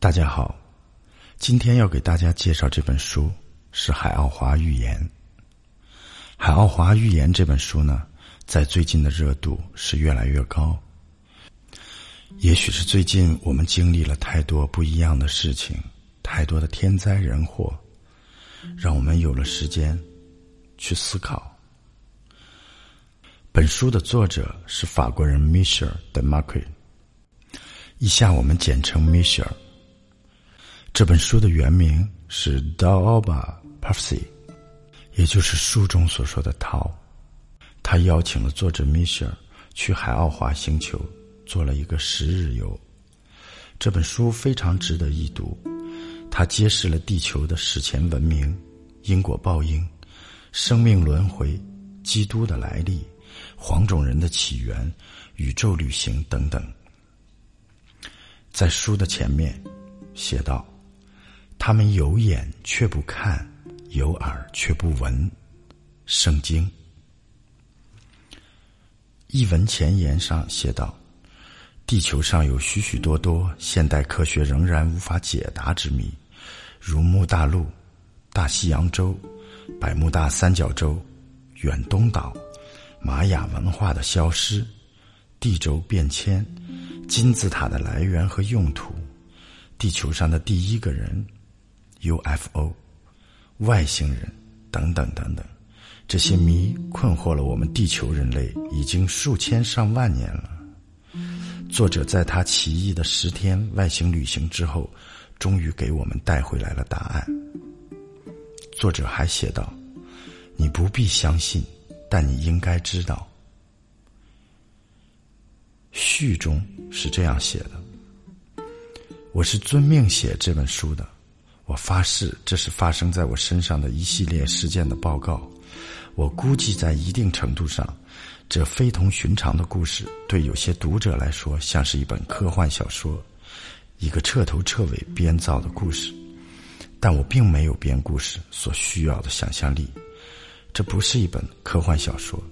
大家好，今天要给大家介绍这本书是《海奥华寓言》。《海奥华寓言》这本书呢，在最近的热度是越来越高。也许是最近我们经历了太多不一样的事情，太多的天灾人祸，让我们有了时间去思考。本书的作者是法国人 Michel de m a r q u e 以下我们简称 Michel。这本书的原名是《Daoba Prophecy》，也就是书中所说的“涛”。他邀请了作者米歇尔去海奥华星球做了一个十日游。这本书非常值得一读，它揭示了地球的史前文明、因果报应、生命轮回、基督的来历、黄种人的起源、宇宙旅行等等。在书的前面写道。他们有眼却不看，有耳却不闻。圣经译文前言上写道：“地球上有许许多多现代科学仍然无法解答之谜，如木大陆、大西洋洲、百慕大三角洲、远东岛、玛雅文化的消失、地轴变迁、金字塔的来源和用途、地球上的第一个人。” UFO、外星人等等等等，这些谜困惑了我们地球人类已经数千上万年了。作者在他奇异的十天外星旅行之后，终于给我们带回来了答案。作者还写道：“你不必相信，但你应该知道。”序中是这样写的：“我是遵命写这本书的。”我发誓，这是发生在我身上的一系列事件的报告。我估计，在一定程度上，这非同寻常的故事对有些读者来说，像是一本科幻小说，一个彻头彻尾编造的故事。但我并没有编故事所需要的想象力，这不是一本科幻小说。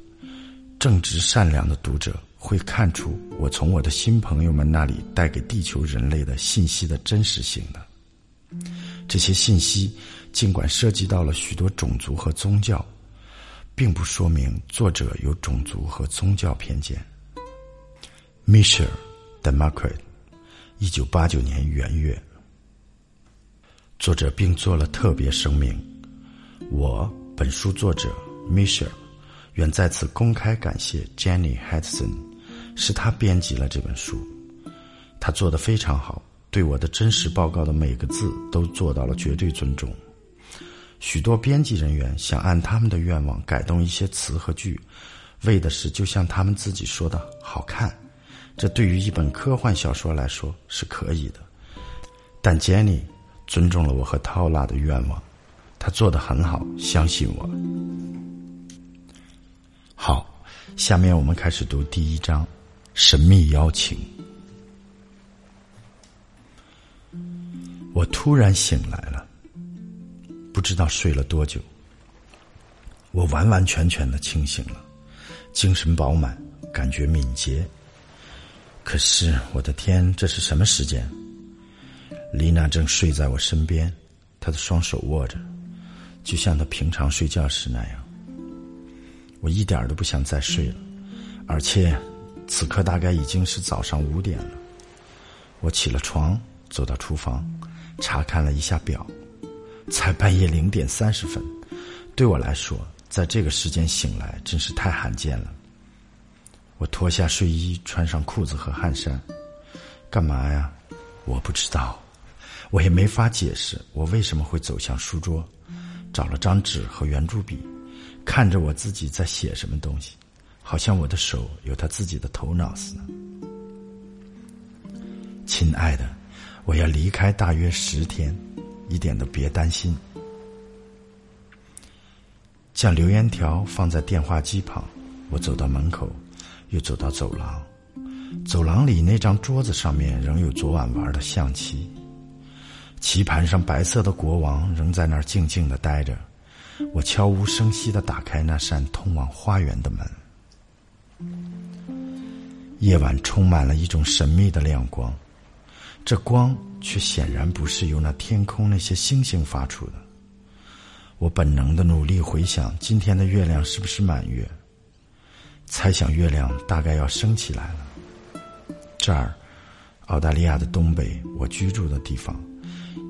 正直善良的读者会看出，我从我的新朋友们那里带给地球人类的信息的真实性的。这些信息，尽管涉及到了许多种族和宗教，并不说明作者有种族和宗教偏见。Michel de m a r q u e t 一九八九年元月，作者并做了特别声明：我本书作者 Michel 愿在此公开感谢 Jenny Hudson，是他编辑了这本书，他做的非常好。对我的真实报告的每个字都做到了绝对尊重。许多编辑人员想按他们的愿望改动一些词和句，为的是就像他们自己说的好看。这对于一本科幻小说来说是可以的。但 Jenny 尊重了我和 t 拉的愿望，他做的很好，相信我。好，下面我们开始读第一章：神秘邀请。我突然醒来了，不知道睡了多久。我完完全全的清醒了，精神饱满，感觉敏捷。可是我的天，这是什么时间？丽娜正睡在我身边，她的双手握着，就像她平常睡觉时那样。我一点都不想再睡了，而且此刻大概已经是早上五点了。我起了床，走到厨房。查看了一下表，才半夜零点三十分。对我来说，在这个时间醒来真是太罕见了。我脱下睡衣，穿上裤子和汗衫，干嘛呀？我不知道，我也没法解释我为什么会走向书桌，找了张纸和圆珠笔，看着我自己在写什么东西，好像我的手有他自己的头脑似的。亲爱的。我要离开大约十天，一点都别担心。将留言条放在电话机旁，我走到门口，又走到走廊。走廊里那张桌子上面仍有昨晚玩的象棋，棋盘上白色的国王仍在那儿静静的待着。我悄无声息的打开那扇通往花园的门。夜晚充满了一种神秘的亮光。这光却显然不是由那天空那些星星发出的。我本能的努力回想今天的月亮是不是满月，猜想月亮大概要升起来了。这儿，澳大利亚的东北，我居住的地方，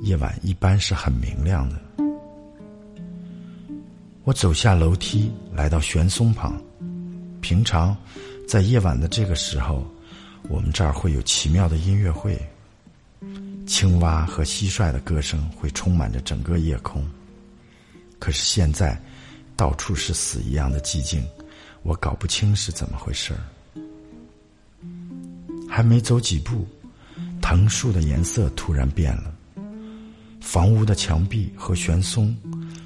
夜晚一般是很明亮的。我走下楼梯，来到悬松旁。平常，在夜晚的这个时候，我们这儿会有奇妙的音乐会。青蛙和蟋蟀的歌声会充满着整个夜空。可是现在，到处是死一样的寂静，我搞不清是怎么回事儿。还没走几步，藤树的颜色突然变了，房屋的墙壁和悬松，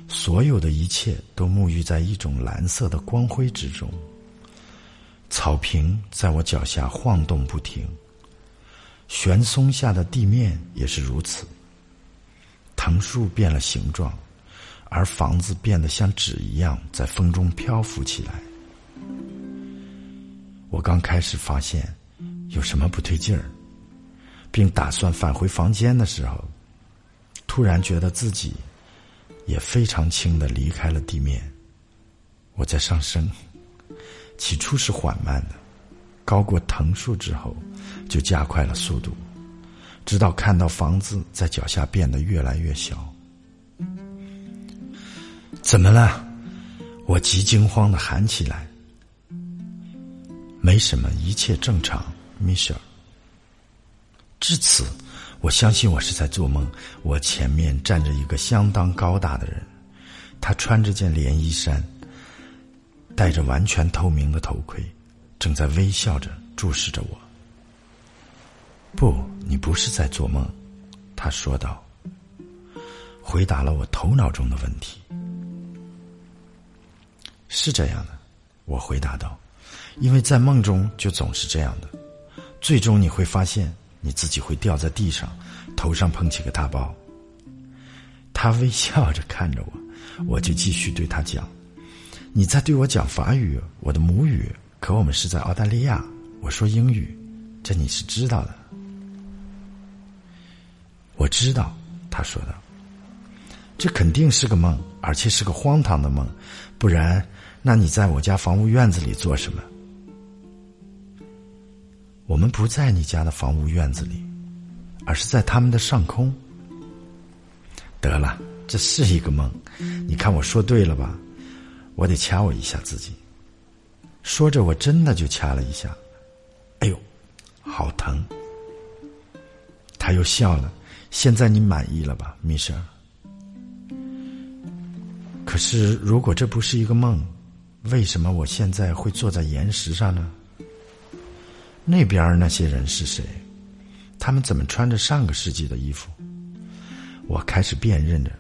所有的一切都沐浴在一种蓝色的光辉之中。草坪在我脚下晃动不停。悬松下的地面也是如此。藤树变了形状，而房子变得像纸一样在风中漂浮起来。我刚开始发现有什么不对劲儿，并打算返回房间的时候，突然觉得自己也非常轻的离开了地面。我在上升，起初是缓慢的。高过藤树之后，就加快了速度，直到看到房子在脚下变得越来越小。怎么了？我极惊慌的喊起来。没什么，一切正常，米歇尔。至此，我相信我是在做梦。我前面站着一个相当高大的人，他穿着件连衣衫，戴着完全透明的头盔。正在微笑着注视着我。不，你不是在做梦，他说道。回答了我头脑中的问题。是这样的，我回答道，因为在梦中就总是这样的，最终你会发现你自己会掉在地上，头上碰起个大包。他微笑着看着我，我就继续对他讲：“你在对我讲法语，我的母语。”可我们是在澳大利亚，我说英语，这你是知道的。我知道，他说道。这肯定是个梦，而且是个荒唐的梦，不然，那你在我家房屋院子里做什么？我们不在你家的房屋院子里，而是在他们的上空。得了，这是一个梦，你看我说对了吧？我得掐我一下自己。说着，我真的就掐了一下，哎呦，好疼！他又笑了。现在你满意了吧，米舍？可是，如果这不是一个梦，为什么我现在会坐在岩石上呢？那边那些人是谁？他们怎么穿着上个世纪的衣服？我开始辨认着，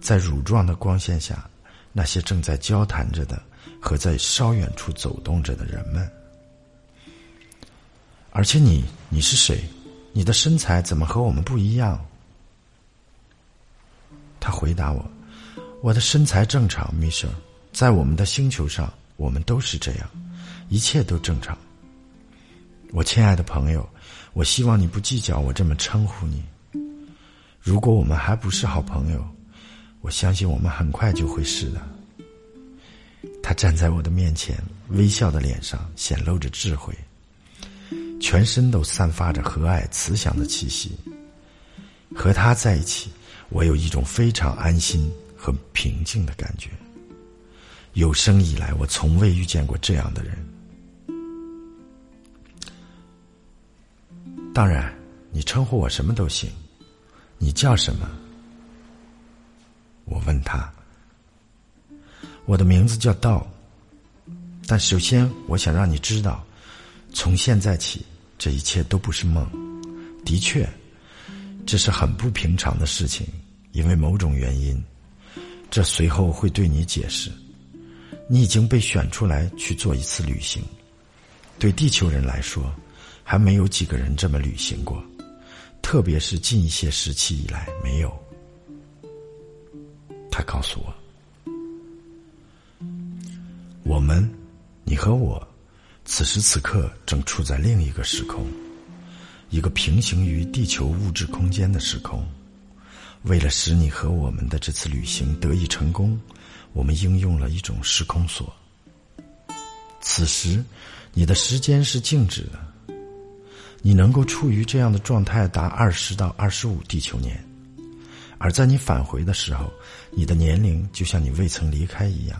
在乳状的光线下，那些正在交谈着的。和在稍远处走动着的人们，而且你，你是谁？你的身材怎么和我们不一样？他回答我：“我的身材正常，米舍，在我们的星球上，我们都是这样，一切都正常。”我亲爱的朋友，我希望你不计较我这么称呼你。如果我们还不是好朋友，我相信我们很快就会是的。他站在我的面前，微笑的脸上显露着智慧，全身都散发着和蔼慈祥的气息。和他在一起，我有一种非常安心和平静的感觉。有生以来，我从未遇见过这样的人。当然，你称呼我什么都行。你叫什么？我问他。我的名字叫道，但首先我想让你知道，从现在起，这一切都不是梦。的确，这是很不平常的事情，因为某种原因，这随后会对你解释。你已经被选出来去做一次旅行，对地球人来说，还没有几个人这么旅行过，特别是近一些时期以来没有。他告诉我。我们，你和我，此时此刻正处在另一个时空，一个平行于地球物质空间的时空。为了使你和我们的这次旅行得以成功，我们应用了一种时空锁。此时，你的时间是静止的，你能够处于这样的状态达二十到二十五地球年，而在你返回的时候，你的年龄就像你未曾离开一样，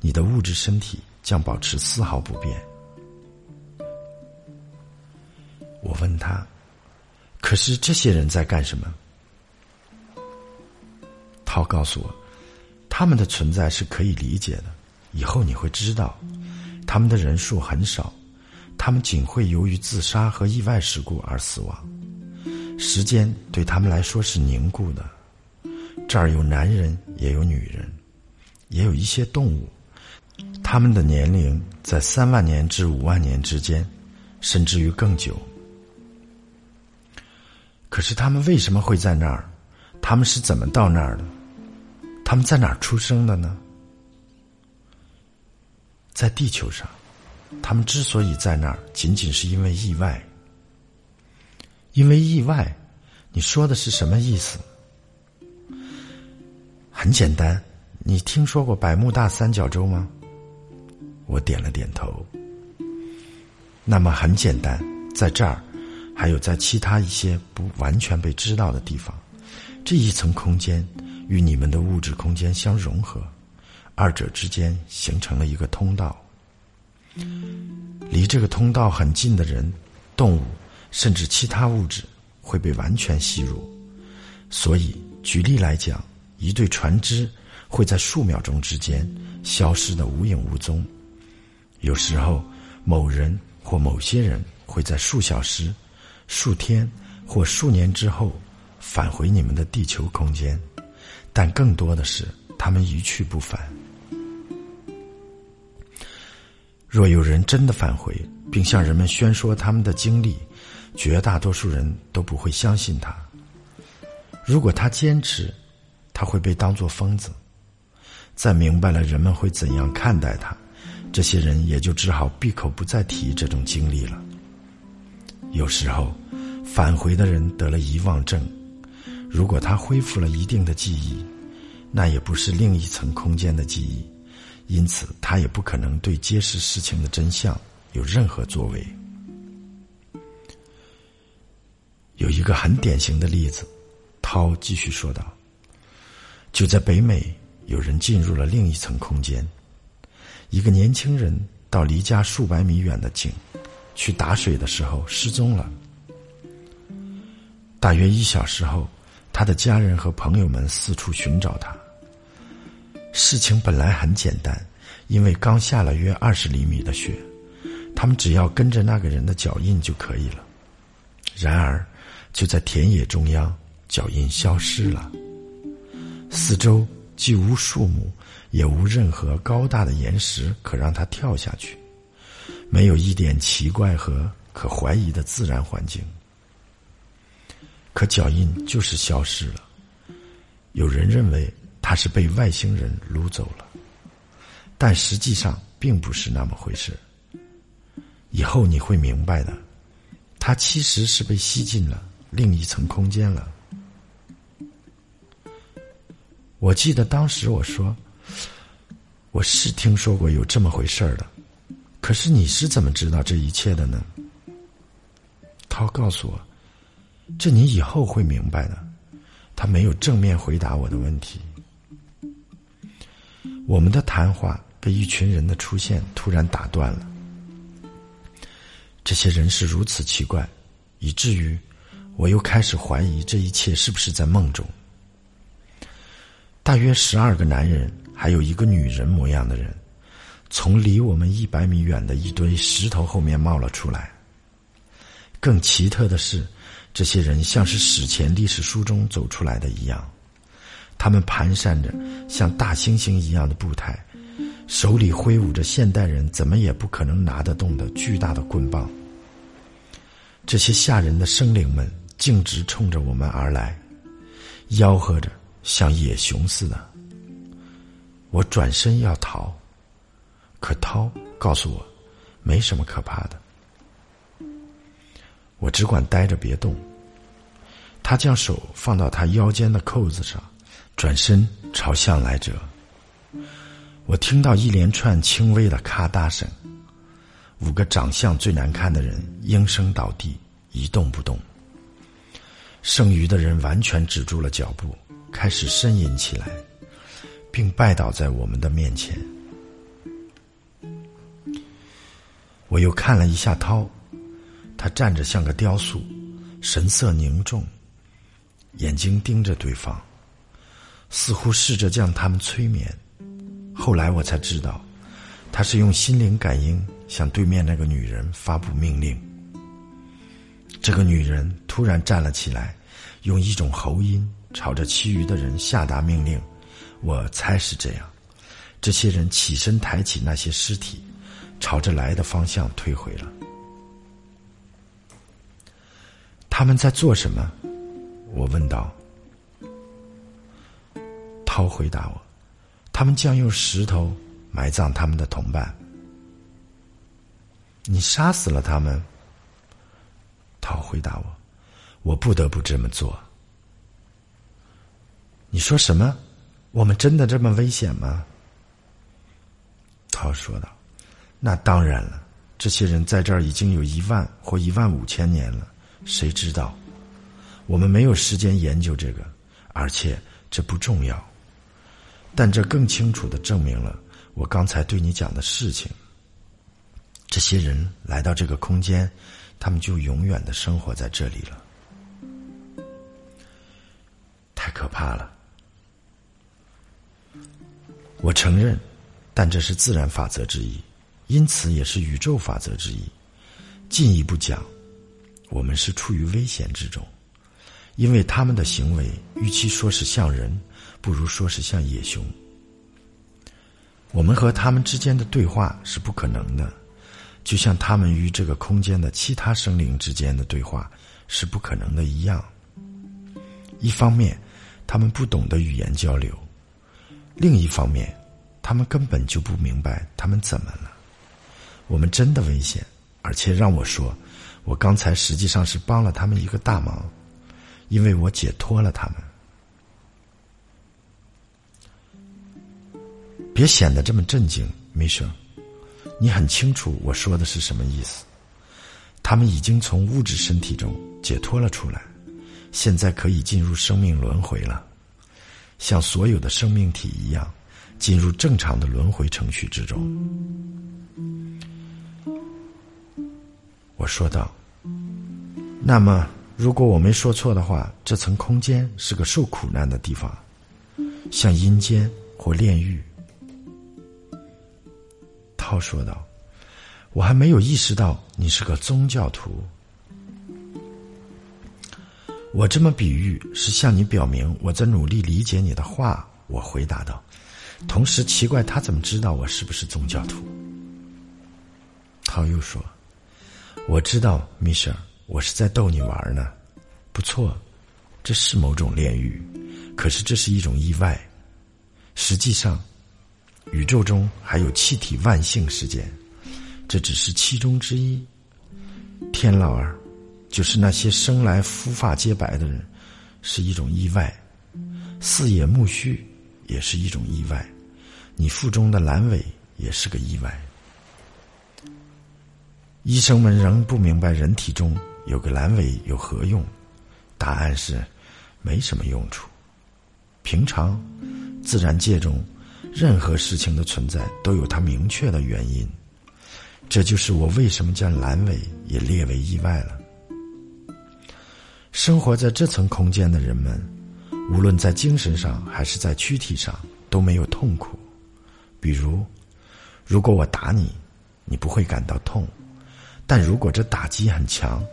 你的物质身体将保持丝毫不变。我问他：“可是这些人在干什么？”涛告诉我：“他们的存在是可以理解的，以后你会知道。”他们的人数很少，他们仅会由于自杀和意外事故而死亡。时间对他们来说是凝固的。这儿有男人，也有女人，也有一些动物。他们的年龄在三万年至五万年之间，甚至于更久。可是他们为什么会在那儿？他们是怎么到那儿的？他们在哪儿出生的呢？在地球上，他们之所以在那儿，仅仅是因为意外。因为意外，你说的是什么意思？很简单，你听说过百慕大三角洲吗？我点了点头。那么很简单，在这儿，还有在其他一些不完全被知道的地方，这一层空间与你们的物质空间相融合。二者之间形成了一个通道，离这个通道很近的人、动物，甚至其他物质会被完全吸入。所以，举例来讲，一对船只会在数秒钟之间消失的无影无踪。有时候，某人或某些人会在数小时、数天或数年之后返回你们的地球空间，但更多的是他们一去不返。若有人真的返回，并向人们宣说他们的经历，绝大多数人都不会相信他。如果他坚持，他会被当作疯子。在明白了人们会怎样看待他，这些人也就只好闭口不再提这种经历了。有时候，返回的人得了遗忘症，如果他恢复了一定的记忆，那也不是另一层空间的记忆。因此，他也不可能对揭示事情的真相有任何作为。有一个很典型的例子，涛继续说道：“就在北美，有人进入了另一层空间。一个年轻人到离家数百米远的井去打水的时候失踪了。大约一小时后，他的家人和朋友们四处寻找他。”事情本来很简单，因为刚下了约二十厘米的雪，他们只要跟着那个人的脚印就可以了。然而，就在田野中央，脚印消失了。四周既无树木，也无任何高大的岩石可让它跳下去，没有一点奇怪和可怀疑的自然环境。可脚印就是消失了。有人认为。他是被外星人掳走了，但实际上并不是那么回事。以后你会明白的，他其实是被吸进了另一层空间了。我记得当时我说，我是听说过有这么回事儿的，可是你是怎么知道这一切的呢？涛告诉我，这你以后会明白的。他没有正面回答我的问题。我们的谈话被一群人的出现突然打断了。这些人是如此奇怪，以至于我又开始怀疑这一切是不是在梦中。大约十二个男人，还有一个女人模样的人，从离我们一百米远的一堆石头后面冒了出来。更奇特的是，这些人像是史前历史书中走出来的一样。他们蹒跚着，像大猩猩一样的步态，手里挥舞着现代人怎么也不可能拿得动的巨大的棍棒。这些吓人的生灵们径直冲着我们而来，吆喝着，像野熊似的。我转身要逃，可涛告诉我，没什么可怕的。我只管呆着别动。他将手放到他腰间的扣子上，转身朝向来者。我听到一连串轻微的咔嗒声，五个长相最难看的人应声倒地，一动不动。剩余的人完全止住了脚步，开始呻吟起来，并拜倒在我们的面前。我又看了一下涛，他站着像个雕塑，神色凝重。眼睛盯着对方，似乎试着将他们催眠。后来我才知道，他是用心灵感应向对面那个女人发布命令。这个女人突然站了起来，用一种喉音朝着其余的人下达命令。我猜是这样。这些人起身抬起那些尸体，朝着来的方向退回了。他们在做什么？我问道。涛回答我：“他们将用石头埋葬他们的同伴。”你杀死了他们？涛回答我：“我不得不这么做。”你说什么？我们真的这么危险吗？涛说道：“那当然了，这些人在这儿已经有一万或一万五千年了，谁知道？”我们没有时间研究这个，而且这不重要。但这更清楚的证明了我刚才对你讲的事情。这些人来到这个空间，他们就永远的生活在这里了。太可怕了！我承认，但这是自然法则之一，因此也是宇宙法则之一。进一步讲，我们是处于危险之中。因为他们的行为，与其说是像人，不如说是像野熊。我们和他们之间的对话是不可能的，就像他们与这个空间的其他生灵之间的对话是不可能的一样。一方面，他们不懂得语言交流；另一方面，他们根本就不明白他们怎么了。我们真的危险，而且让我说，我刚才实际上是帮了他们一个大忙。因为我解脱了他们，别显得这么震惊，梅生。你很清楚我说的是什么意思。他们已经从物质身体中解脱了出来，现在可以进入生命轮回了，像所有的生命体一样，进入正常的轮回程序之中。我说道：“那么。”如果我没说错的话，这层空间是个受苦难的地方，像阴间或炼狱。涛说道：“我还没有意识到你是个宗教徒。我这么比喻是向你表明我在努力理解你的话。”我回答道，同时奇怪他怎么知道我是不是宗教徒。涛又说：“我知道，米舍。”我是在逗你玩呢，不错，这是某种炼狱，可是这是一种意外。实际上，宇宙中还有气体万幸事件，这只是其中之一。天老儿，就是那些生来肤发皆白的人，是一种意外；四野木须也是一种意外；你腹中的阑尾也是个意外。医生们仍不明白人体中。有个阑尾有何用？答案是，没什么用处。平常，自然界中，任何事情的存在都有它明确的原因。这就是我为什么将阑尾也列为意外了。生活在这层空间的人们，无论在精神上还是在躯体上都没有痛苦。比如，如果我打你，你不会感到痛；但如果这打击很强，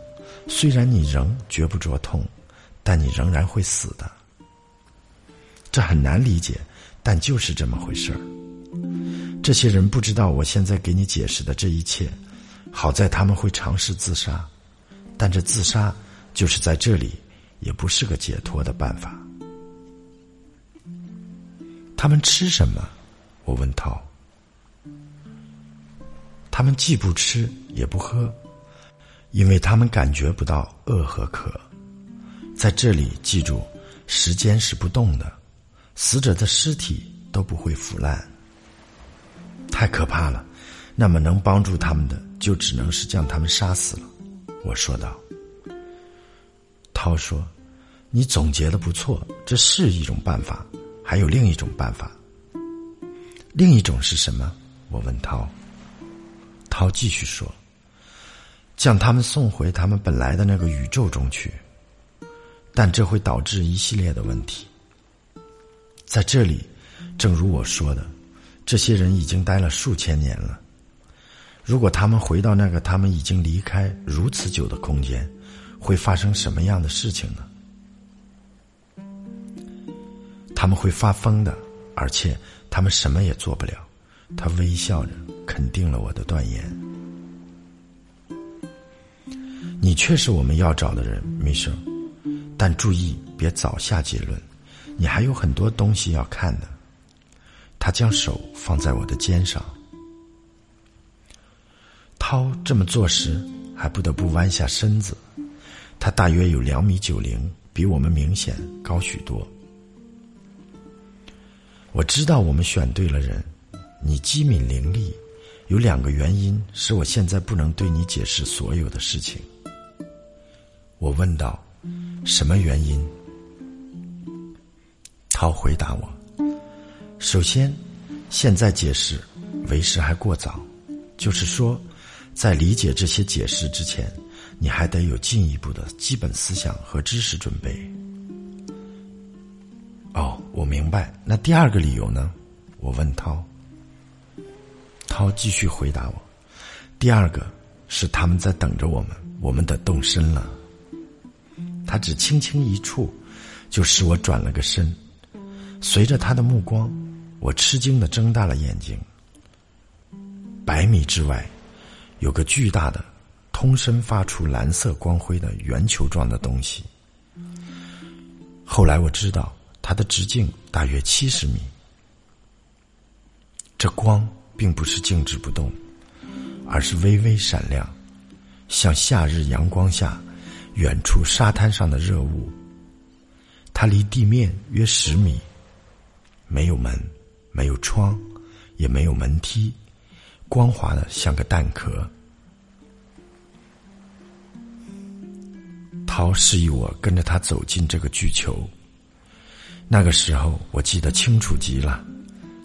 虽然你仍觉不着痛，但你仍然会死的。这很难理解，但就是这么回事儿。这些人不知道我现在给你解释的这一切，好在他们会尝试自杀，但这自杀就是在这里，也不是个解脱的办法。他们吃什么？我问涛。他们既不吃也不喝。因为他们感觉不到饿和渴。在这里，记住，时间是不动的，死者的尸体都不会腐烂。太可怕了，那么能帮助他们的，就只能是将他们杀死了。我说道。涛说：“你总结的不错，这是一种办法，还有另一种办法。另一种是什么？”我问涛。涛继续说：“将他们送回他们本来的那个宇宙中去。”但这会导致一系列的问题。在这里，正如我说的，这些人已经待了数千年了。如果他们回到那个他们已经离开如此久的空间，会发生什么样的事情呢？他们会发疯的，而且他们什么也做不了。他微笑着肯定了我的断言。你却是我们要找的人，米生。但注意，别早下结论，你还有很多东西要看的。他将手放在我的肩上。涛这么做时，还不得不弯下身子。他大约有两米九零，比我们明显高许多。我知道我们选对了人，你机敏伶俐。有两个原因使我现在不能对你解释所有的事情。我问道。什么原因？涛回答我：“首先，现在解释为时还过早，就是说，在理解这些解释之前，你还得有进一步的基本思想和知识准备。”哦，我明白。那第二个理由呢？我问涛。涛继续回答我：“第二个是他们在等着我们，我们得动身了。”他只轻轻一触，就使我转了个身。随着他的目光，我吃惊的睁大了眼睛。百米之外，有个巨大的、通身发出蓝色光辉的圆球状的东西。后来我知道，它的直径大约七十米。这光并不是静止不动，而是微微闪亮，像夏日阳光下。远处沙滩上的热雾，它离地面约十米，没有门，没有窗，也没有门梯，光滑的像个蛋壳。涛示意我跟着他走进这个巨球。那个时候我记得清楚极了，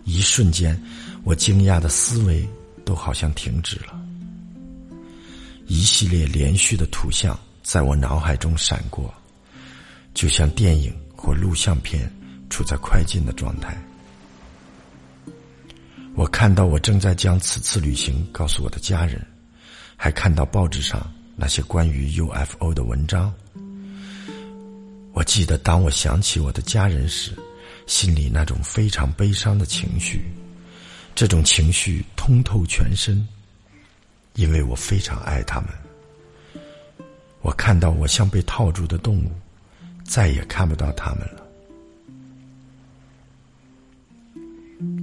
一瞬间，我惊讶的思维都好像停止了，一系列连续的图像。在我脑海中闪过，就像电影或录像片处在快进的状态。我看到我正在将此次旅行告诉我的家人，还看到报纸上那些关于 UFO 的文章。我记得，当我想起我的家人时，心里那种非常悲伤的情绪，这种情绪通透全身，因为我非常爱他们。我看到我像被套住的动物，再也看不到他们了。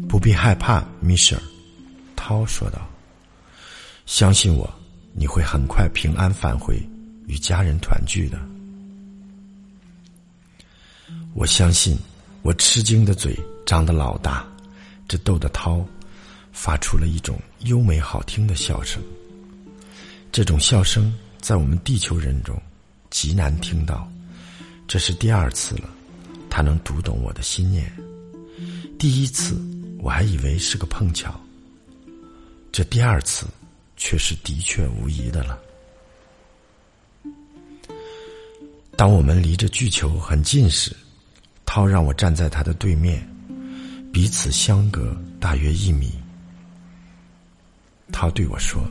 不必害怕，米歇尔，涛说道：“相信我，你会很快平安返回，与家人团聚的。”我相信，我吃惊的嘴张得老大，这逗得涛发出了一种优美好听的笑声。这种笑声。在我们地球人中，极难听到。这是第二次了，他能读懂我的心念。第一次我还以为是个碰巧，这第二次却是的确无疑的了。当我们离着巨球很近时，涛让我站在他的对面，彼此相隔大约一米。涛对我说。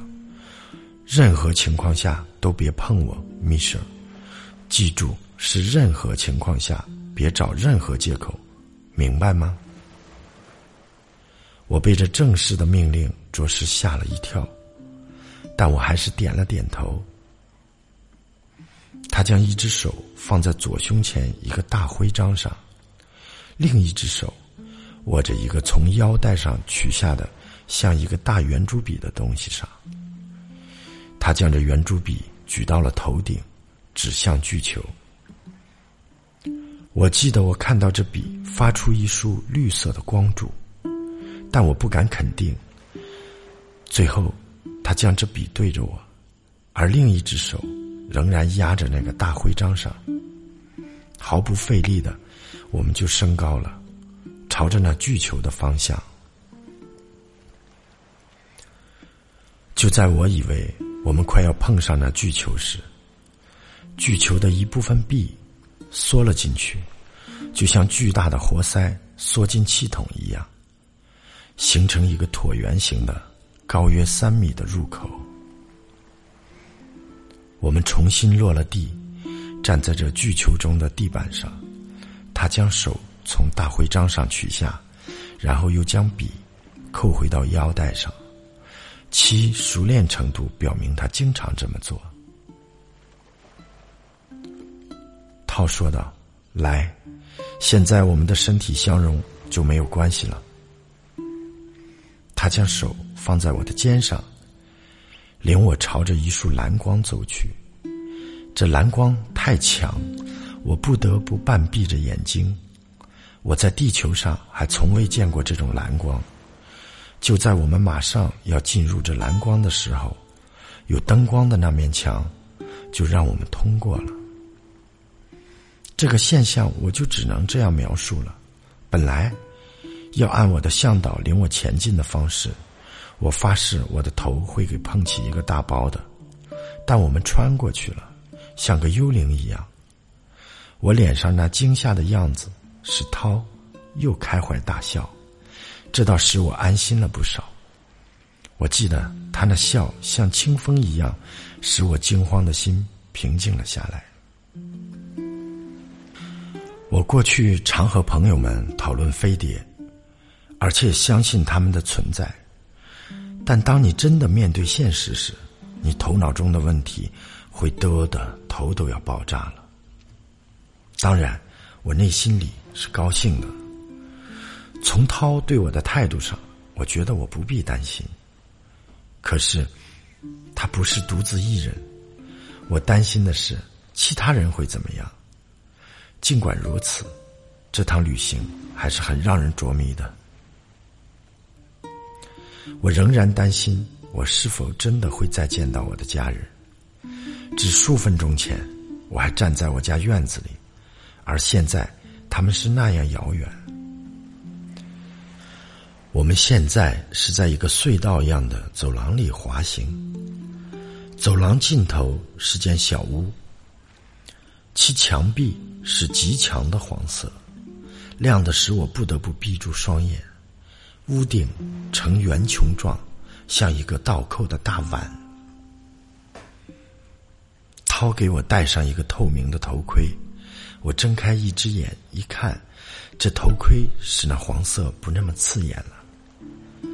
任何情况下都别碰我，米舍。记住，是任何情况下，别找任何借口，明白吗？我被这正式的命令着实吓了一跳，但我还是点了点头。他将一只手放在左胸前一个大徽章上，另一只手握着一个从腰带上取下的像一个大圆珠笔的东西上。他将这圆珠笔举到了头顶，指向巨球。我记得我看到这笔发出一束绿色的光柱，但我不敢肯定。最后，他将这笔对着我，而另一只手仍然压着那个大徽章上。毫不费力的，我们就升高了，朝着那巨球的方向。就在我以为我们快要碰上那巨球时，巨球的一部分壁缩了进去，就像巨大的活塞缩进气筒一样，形成一个椭圆形的、高约三米的入口。我们重新落了地，站在这巨球中的地板上。他将手从大徽章上取下，然后又将笔扣回到腰带上。其熟练程度表明，他经常这么做。涛说道：“来，现在我们的身体相融就没有关系了。”他将手放在我的肩上，领我朝着一束蓝光走去。这蓝光太强，我不得不半闭着眼睛。我在地球上还从未见过这种蓝光。就在我们马上要进入这蓝光的时候，有灯光的那面墙就让我们通过了。这个现象我就只能这样描述了。本来要按我的向导领我前进的方式，我发誓我的头会给碰起一个大包的。但我们穿过去了，像个幽灵一样。我脸上那惊吓的样子，使涛又开怀大笑。这倒使我安心了不少。我记得他那笑像清风一样，使我惊慌的心平静了下来。我过去常和朋友们讨论飞碟，而且相信他们的存在。但当你真的面对现实时，你头脑中的问题会多的头都要爆炸了。当然，我内心里是高兴的。从涛对我的态度上，我觉得我不必担心。可是，他不是独自一人，我担心的是其他人会怎么样。尽管如此，这趟旅行还是很让人着迷的。我仍然担心我是否真的会再见到我的家人。只数分钟前，我还站在我家院子里，而现在他们是那样遥远。我们现在是在一个隧道一样的走廊里滑行，走廊尽头是间小屋，其墙壁是极强的黄色，亮的使我不得不闭住双眼。屋顶呈圆穹状，像一个倒扣的大碗。涛给我戴上一个透明的头盔，我睁开一只眼一看，这头盔使那黄色不那么刺眼了。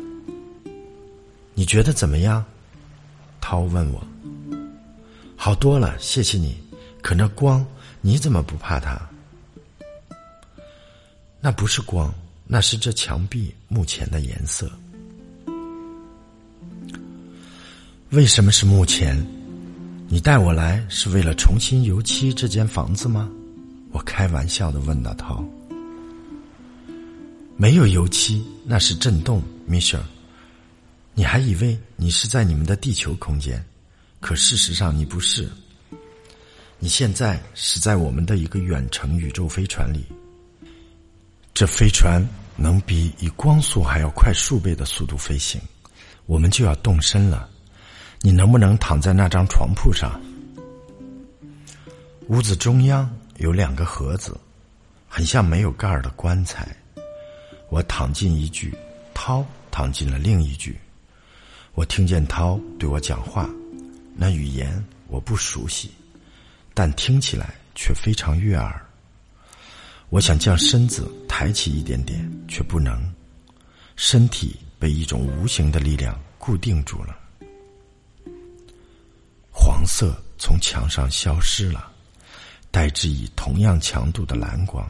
你觉得怎么样？涛问我。好多了，谢谢你。可那光，你怎么不怕它？那不是光，那是这墙壁目前的颜色。为什么是目前？你带我来是为了重新油漆这间房子吗？我开玩笑的问道。涛，没有油漆，那是震动，米歇尔。你还以为你是在你们的地球空间，可事实上你不是。你现在是在我们的一个远程宇宙飞船里，这飞船能比以光速还要快数倍的速度飞行。我们就要动身了，你能不能躺在那张床铺上？屋子中央有两个盒子，很像没有盖儿的棺材。我躺进一具，涛躺进了另一具。我听见涛对我讲话，那语言我不熟悉，但听起来却非常悦耳。我想将身子抬起一点点，却不能，身体被一种无形的力量固定住了。黄色从墙上消失了，代之以同样强度的蓝光。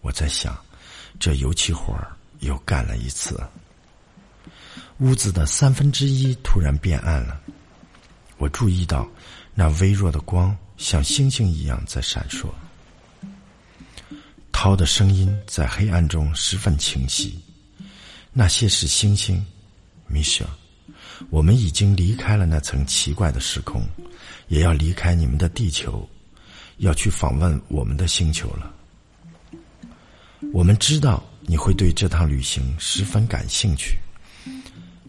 我在想，这油漆活儿又干了一次。屋子的三分之一突然变暗了，我注意到那微弱的光像星星一样在闪烁。涛的声音在黑暗中十分清晰。那些是星星，米舍。我们已经离开了那层奇怪的时空，也要离开你们的地球，要去访问我们的星球了。我们知道你会对这趟旅行十分感兴趣，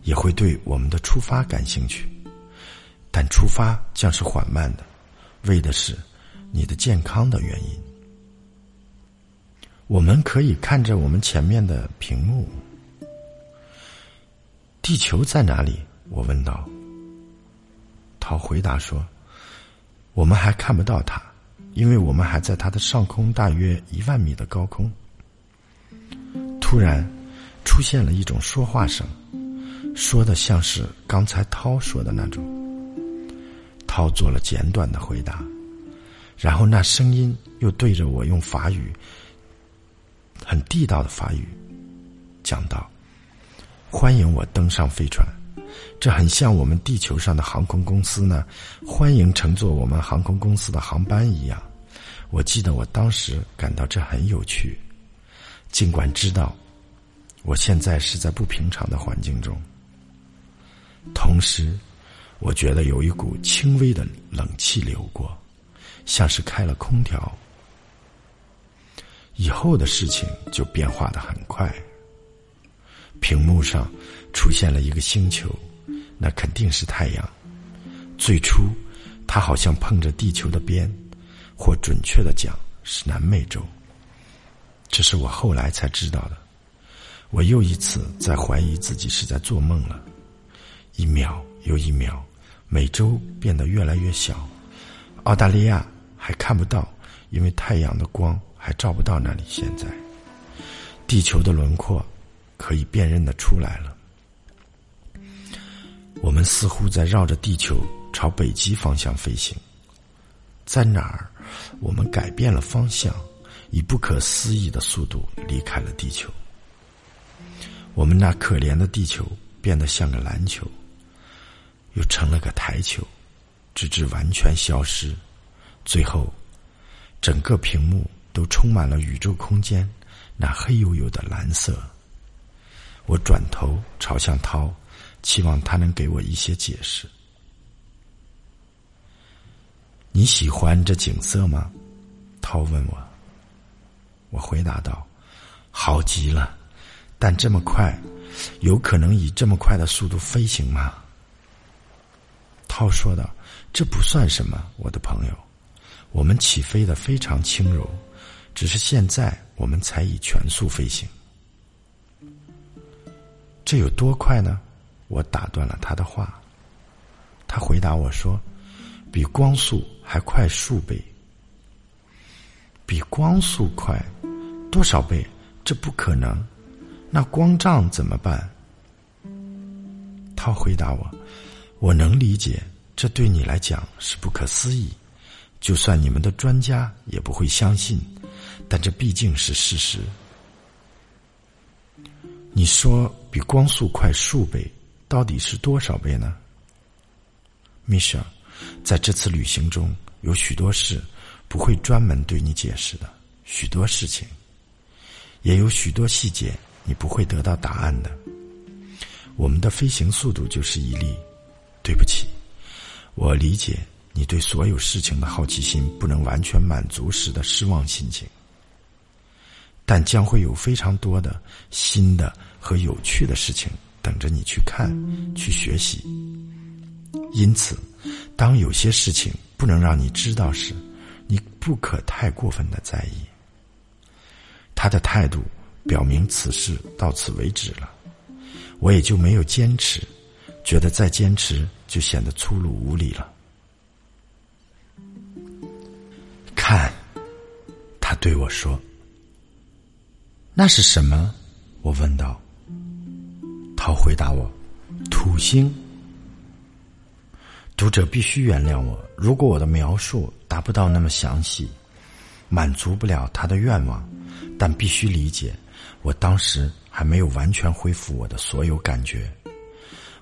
也会对我们的出发感兴趣，但出发将是缓慢的，为的是你的健康的原因。我们可以看着我们前面的屏幕。地球在哪里？我问道。涛回答说：“我们还看不到它，因为我们还在它的上空大约一万米的高空。”突然，出现了一种说话声，说的像是刚才涛说的那种。涛做了简短的回答，然后那声音又对着我用法语。很地道的法语，讲道：“欢迎我登上飞船，这很像我们地球上的航空公司呢，欢迎乘坐我们航空公司的航班一样。”我记得我当时感到这很有趣，尽管知道我现在是在不平常的环境中。同时，我觉得有一股轻微的冷气流过，像是开了空调。以后的事情就变化的很快。屏幕上出现了一个星球，那肯定是太阳。最初，它好像碰着地球的边，或准确的讲是南美洲。这是我后来才知道的。我又一次在怀疑自己是在做梦了。一秒又一秒，美洲变得越来越小，澳大利亚还看不到，因为太阳的光。还照不到那里。现在，地球的轮廓可以辨认的出来了。我们似乎在绕着地球朝北极方向飞行。在哪儿？我们改变了方向，以不可思议的速度离开了地球。我们那可怜的地球变得像个篮球，又成了个台球，直至完全消失。最后，整个屏幕。都充满了宇宙空间那黑黝黝的蓝色。我转头朝向涛，期望他能给我一些解释。你喜欢这景色吗？涛问我。我回答道：“好极了，但这么快，有可能以这么快的速度飞行吗？”涛说道：“这不算什么，我的朋友，我们起飞的非常轻柔。”只是现在我们才以全速飞行，这有多快呢？我打断了他的话。他回答我说：“比光速还快数倍。”比光速快多少倍？这不可能。那光障怎么办？他回答我：“我能理解，这对你来讲是不可思议，就算你们的专家也不会相信。”但这毕竟是事实。你说比光速快数倍，到底是多少倍呢？米歇尔，在这次旅行中有许多事不会专门对你解释的，许多事情，也有许多细节你不会得到答案的。我们的飞行速度就是一例。对不起，我理解你对所有事情的好奇心不能完全满足时的失望心情。但将会有非常多的新的和有趣的事情等着你去看、去学习。因此，当有些事情不能让你知道时，你不可太过分的在意。他的态度表明此事到此为止了，我也就没有坚持，觉得再坚持就显得粗鲁无礼了。看，他对我说。那是什么？我问道。他回答我：“土星。”读者必须原谅我，如果我的描述达不到那么详细，满足不了他的愿望，但必须理解，我当时还没有完全恢复我的所有感觉。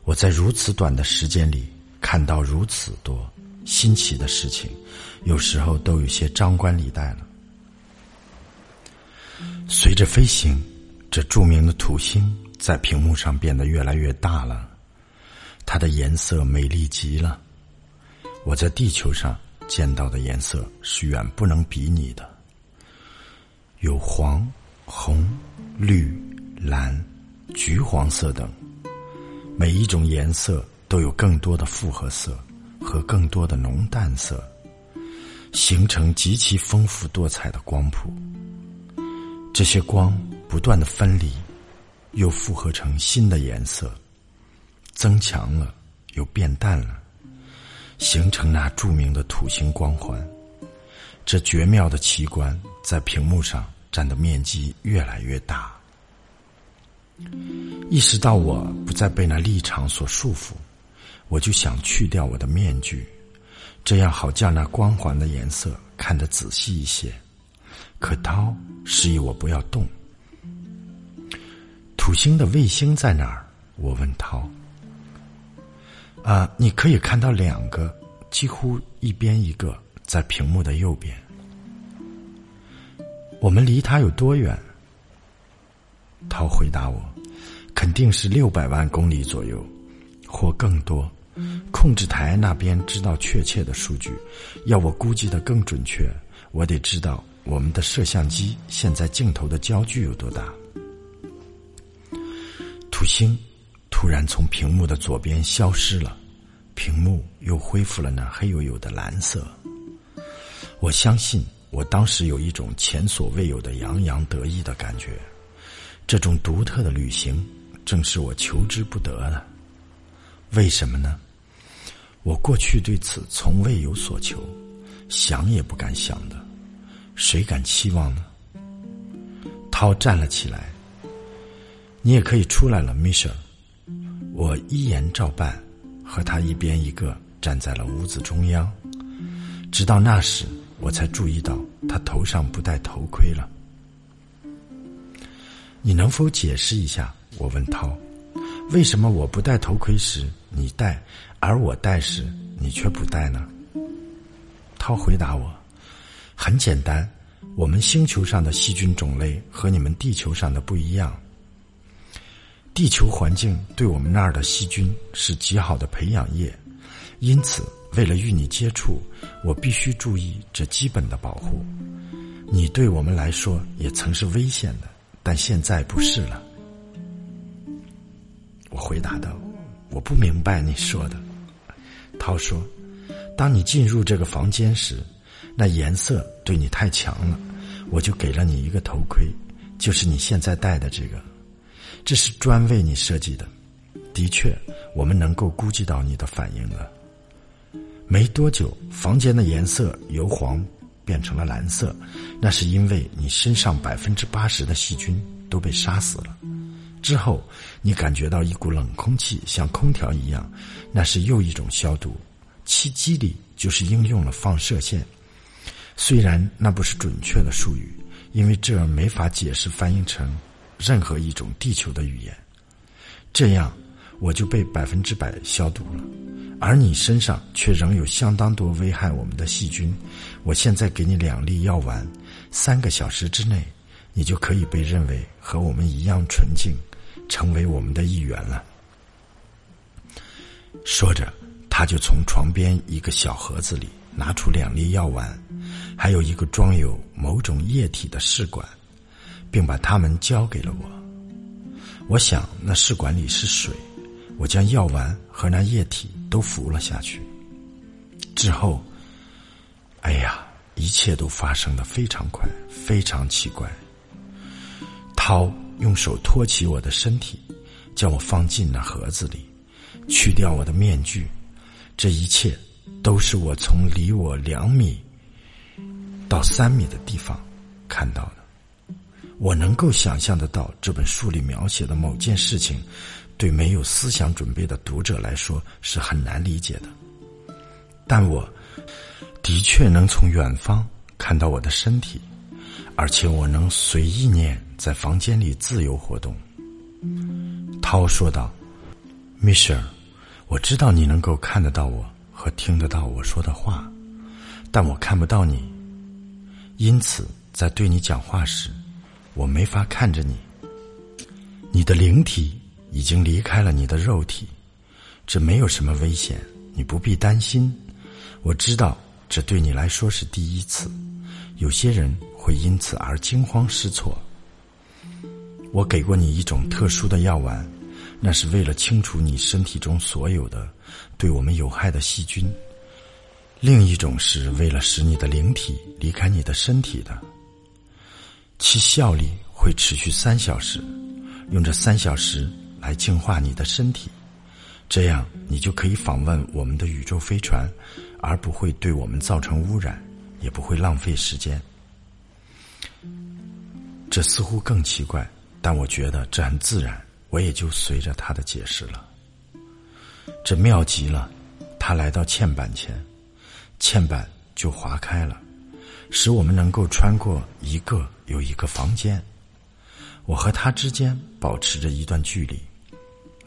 我在如此短的时间里看到如此多新奇的事情，有时候都有些张冠李戴了。随着飞行，这著名的土星在屏幕上变得越来越大了，它的颜色美丽极了。我在地球上见到的颜色是远不能比拟的，有黄、红、绿、蓝、橘黄色等，每一种颜色都有更多的复合色和更多的浓淡色，形成极其丰富多彩的光谱。这些光不断的分离，又复合成新的颜色，增强了又变淡了，形成那著名的土星光环。这绝妙的奇观在屏幕上占的面积越来越大。意识到我不再被那立场所束缚，我就想去掉我的面具，这样好将那光环的颜色看得仔细一些。可涛示意我不要动。土星的卫星在哪儿？我问涛。啊，你可以看到两个，几乎一边一个，在屏幕的右边。我们离它有多远？涛回答我：“肯定是六百万公里左右，或更多。控制台那边知道确切的数据，要我估计的更准确，我得知道。”我们的摄像机现在镜头的焦距有多大？土星突然从屏幕的左边消失了，屏幕又恢复了那黑黝黝的蓝色。我相信我当时有一种前所未有的洋洋得意的感觉，这种独特的旅行正是我求之不得的。为什么呢？我过去对此从未有所求，想也不敢想的。谁敢期望呢？涛站了起来。你也可以出来了，米舍。我一言照办，和他一边一个站在了屋子中央。直到那时，我才注意到他头上不戴头盔了。你能否解释一下？我问涛，为什么我不戴头盔时你戴，而我戴时你却不戴呢？涛回答我。很简单，我们星球上的细菌种类和你们地球上的不一样。地球环境对我们那儿的细菌是极好的培养液，因此为了与你接触，我必须注意这基本的保护。你对我们来说也曾是危险的，但现在不是了。我回答道：“我不明白你说的。”涛说：“当你进入这个房间时。”那颜色对你太强了，我就给了你一个头盔，就是你现在戴的这个，这是专为你设计的。的确，我们能够估计到你的反应了。没多久，房间的颜色由黄变成了蓝色，那是因为你身上百分之八十的细菌都被杀死了。之后，你感觉到一股冷空气，像空调一样，那是又一种消毒。其机理就是应用了放射线。虽然那不是准确的术语，因为这没法解释翻译成任何一种地球的语言。这样我就被百分之百消毒了，而你身上却仍有相当多危害我们的细菌。我现在给你两粒药丸，三个小时之内，你就可以被认为和我们一样纯净，成为我们的一员了。说着，他就从床边一个小盒子里拿出两粒药丸。还有一个装有某种液体的试管，并把它们交给了我。我想那试管里是水，我将药丸和那液体都服了下去。之后，哎呀，一切都发生的非常快，非常奇怪。涛用手托起我的身体，将我放进那盒子里，去掉我的面具。这一切都是我从离我两米。到三米的地方看到的，我能够想象得到这本书里描写的某件事情，对没有思想准备的读者来说是很难理解的。但我的确能从远方看到我的身体，而且我能随意念在房间里自由活动。涛说道：“米歇尔，我知道你能够看得到我和听得到我说的话，但我看不到你，因此在对你讲话时，我没法看着你。你的灵体已经离开了你的肉体，这没有什么危险，你不必担心。我知道这对你来说是第一次，有些人会因此而惊慌失措。我给过你一种特殊的药丸。那是为了清除你身体中所有的对我们有害的细菌。另一种是为了使你的灵体离开你的身体的，其效力会持续三小时，用这三小时来净化你的身体，这样你就可以访问我们的宇宙飞船，而不会对我们造成污染，也不会浪费时间。这似乎更奇怪，但我觉得这很自然。我也就随着他的解释了。这妙极了，他来到嵌板前，嵌板就划开了，使我们能够穿过一个有一个房间。我和他之间保持着一段距离。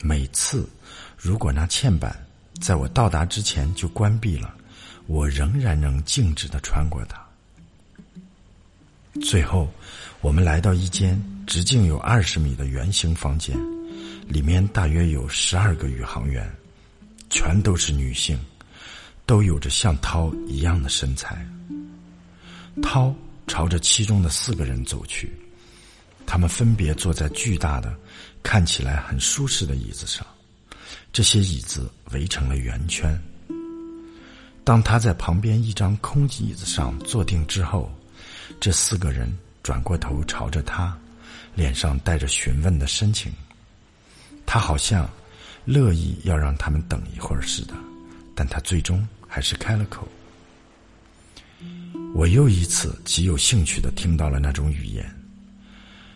每次，如果那嵌板在我到达之前就关闭了，我仍然能静止的穿过它。最后，我们来到一间直径有二十米的圆形房间，里面大约有十二个宇航员，全都是女性，都有着像涛一样的身材。涛朝着其中的四个人走去，他们分别坐在巨大的、看起来很舒适的椅子上，这些椅子围成了圆圈。当他在旁边一张空椅子上坐定之后。这四个人转过头朝着他，脸上带着询问的神情。他好像乐意要让他们等一会儿似的，但他最终还是开了口。我又一次极有兴趣的听到了那种语言，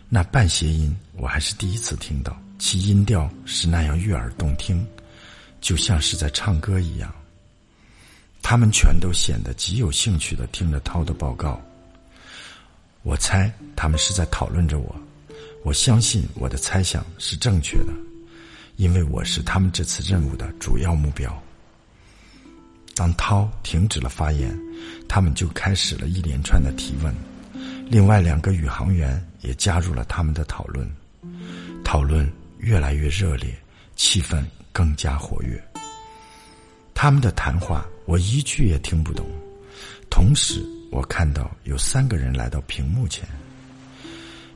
那半谐音我还是第一次听到，其音调是那样悦耳动听，就像是在唱歌一样。他们全都显得极有兴趣的听着涛的报告。我猜他们是在讨论着我，我相信我的猜想是正确的，因为我是他们这次任务的主要目标。当涛停止了发言，他们就开始了一连串的提问，另外两个宇航员也加入了他们的讨论，讨论越来越热烈，气氛更加活跃。他们的谈话我一句也听不懂，同时。我看到有三个人来到屏幕前，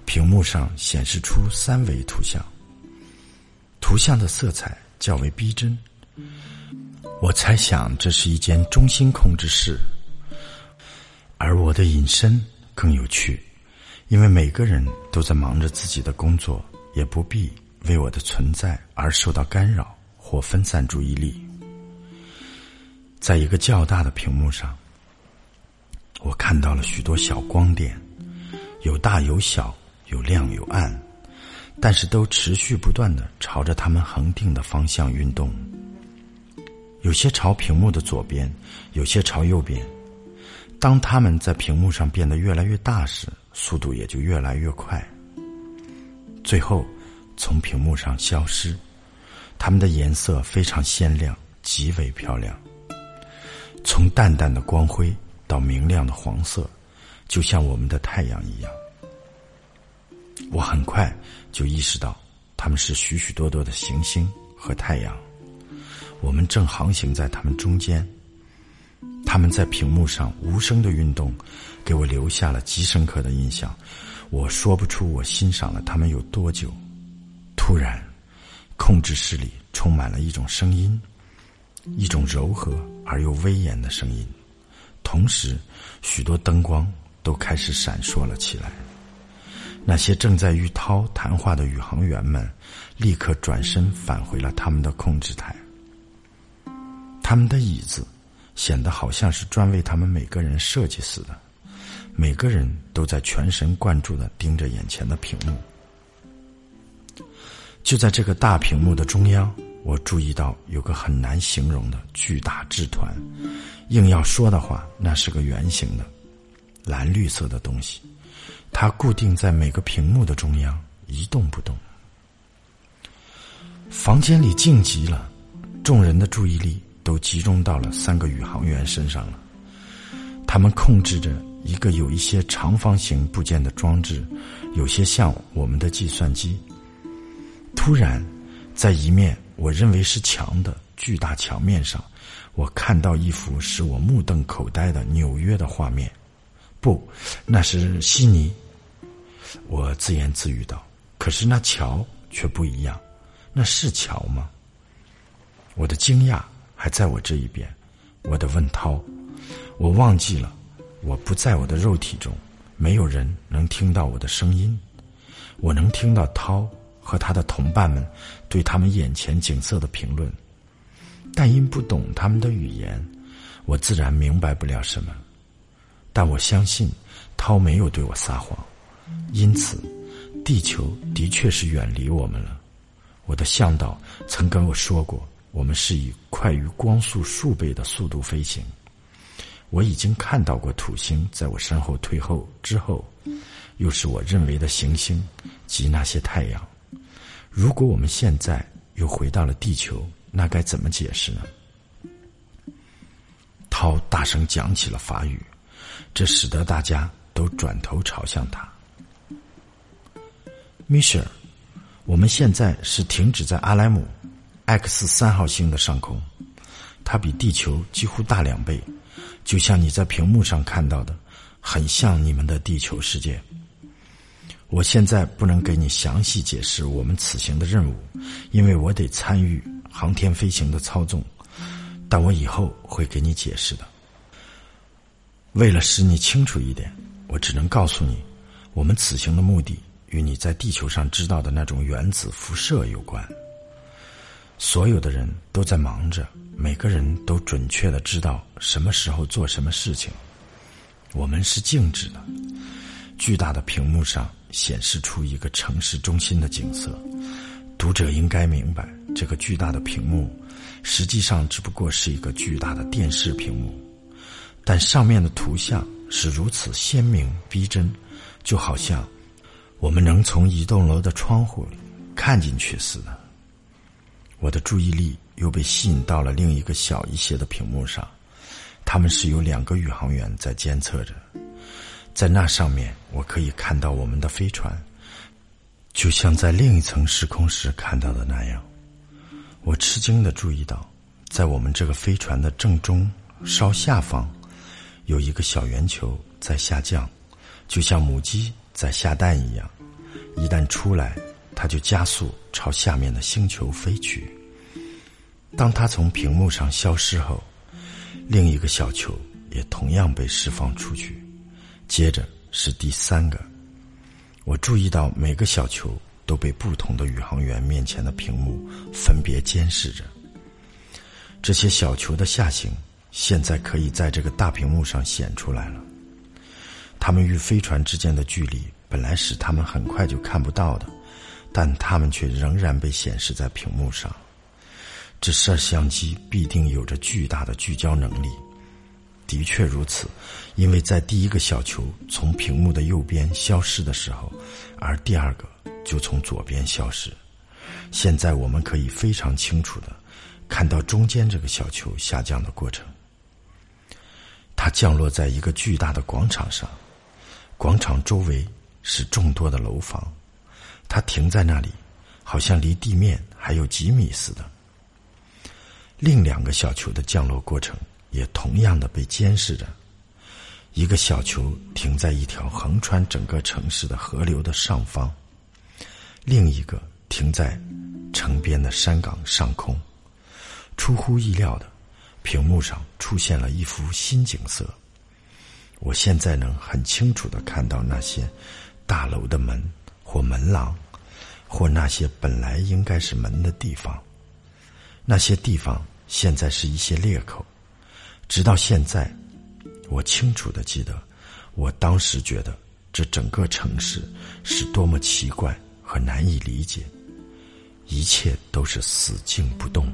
屏幕上显示出三维图像，图像的色彩较为逼真。我猜想这是一间中心控制室，而我的隐身更有趣，因为每个人都在忙着自己的工作，也不必为我的存在而受到干扰或分散注意力。在一个较大的屏幕上。我看到了许多小光点，有大有小，有亮有暗，但是都持续不断的朝着他们恒定的方向运动。有些朝屏幕的左边，有些朝右边。当他们在屏幕上变得越来越大时，速度也就越来越快。最后，从屏幕上消失。它们的颜色非常鲜亮，极为漂亮，从淡淡的光辉。到明亮的黄色，就像我们的太阳一样。我很快就意识到，他们是许许多多的行星和太阳，我们正航行在他们中间。他们在屏幕上无声的运动，给我留下了极深刻的印象。我说不出我欣赏了他们有多久。突然，控制室里充满了一种声音，一种柔和而又威严的声音。同时，许多灯光都开始闪烁了起来。那些正在与涛谈话的宇航员们，立刻转身返回了他们的控制台。他们的椅子显得好像是专为他们每个人设计似的，每个人都在全神贯注的盯着眼前的屏幕。就在这个大屏幕的中央。我注意到有个很难形容的巨大纸团，硬要说的话，那是个圆形的蓝绿色的东西，它固定在每个屏幕的中央，一动不动。房间里静极了，众人的注意力都集中到了三个宇航员身上了。他们控制着一个有一些长方形部件的装置，有些像我们的计算机。突然，在一面我认为是墙的巨大墙面上，我看到一幅使我目瞪口呆的纽约的画面。不，那是悉尼。我自言自语道：“可是那桥却不一样，那是桥吗？”我的惊讶还在我这一边。我的问涛，我忘记了，我不在我的肉体中，没有人能听到我的声音。我能听到涛和他的同伴们对他们眼前景色的评论，但因不懂他们的语言，我自然明白不了什么。但我相信，涛没有对我撒谎。因此，地球的确是远离我们了。我的向导曾跟我说过，我们是以快于光速数倍的速度飞行。我已经看到过土星在我身后退后之后，又是我认为的行星及那些太阳。如果我们现在又回到了地球，那该怎么解释呢？涛大声讲起了法语，这使得大家都转头朝向他。米歇尔，我们现在是停止在阿莱姆 X 三号星的上空，它比地球几乎大两倍，就像你在屏幕上看到的，很像你们的地球世界。我现在不能给你详细解释我们此行的任务，因为我得参与航天飞行的操纵，但我以后会给你解释的。为了使你清楚一点，我只能告诉你，我们此行的目的。与你在地球上知道的那种原子辐射有关。所有的人都在忙着，每个人都准确的知道什么时候做什么事情。我们是静止的，巨大的屏幕上显示出一个城市中心的景色。读者应该明白，这个巨大的屏幕实际上只不过是一个巨大的电视屏幕，但上面的图像是如此鲜明逼真，就好像。我们能从一栋楼的窗户里看进去似的。我的注意力又被吸引到了另一个小一些的屏幕上，他们是有两个宇航员在监测着。在那上面，我可以看到我们的飞船，就像在另一层时空时看到的那样。我吃惊的注意到，在我们这个飞船的正中稍下方，有一个小圆球在下降，就像母鸡。在下蛋一样，一旦出来，它就加速朝下面的星球飞去。当它从屏幕上消失后，另一个小球也同样被释放出去。接着是第三个。我注意到每个小球都被不同的宇航员面前的屏幕分别监视着。这些小球的下行现在可以在这个大屏幕上显出来了。他们与飞船之间的距离本来使他们很快就看不到的，但他们却仍然被显示在屏幕上。这摄像机必定有着巨大的聚焦能力。的确如此，因为在第一个小球从屏幕的右边消失的时候，而第二个就从左边消失。现在我们可以非常清楚的看到中间这个小球下降的过程。它降落在一个巨大的广场上。广场周围是众多的楼房，它停在那里，好像离地面还有几米似的。另两个小球的降落过程也同样的被监视着，一个小球停在一条横穿整个城市的河流的上方，另一个停在城边的山岗上空。出乎意料的，屏幕上出现了一幅新景色。我现在能很清楚的看到那些大楼的门或门廊，或那些本来应该是门的地方。那些地方现在是一些裂口。直到现在，我清楚的记得，我当时觉得这整个城市是多么奇怪和难以理解。一切都是死静不动。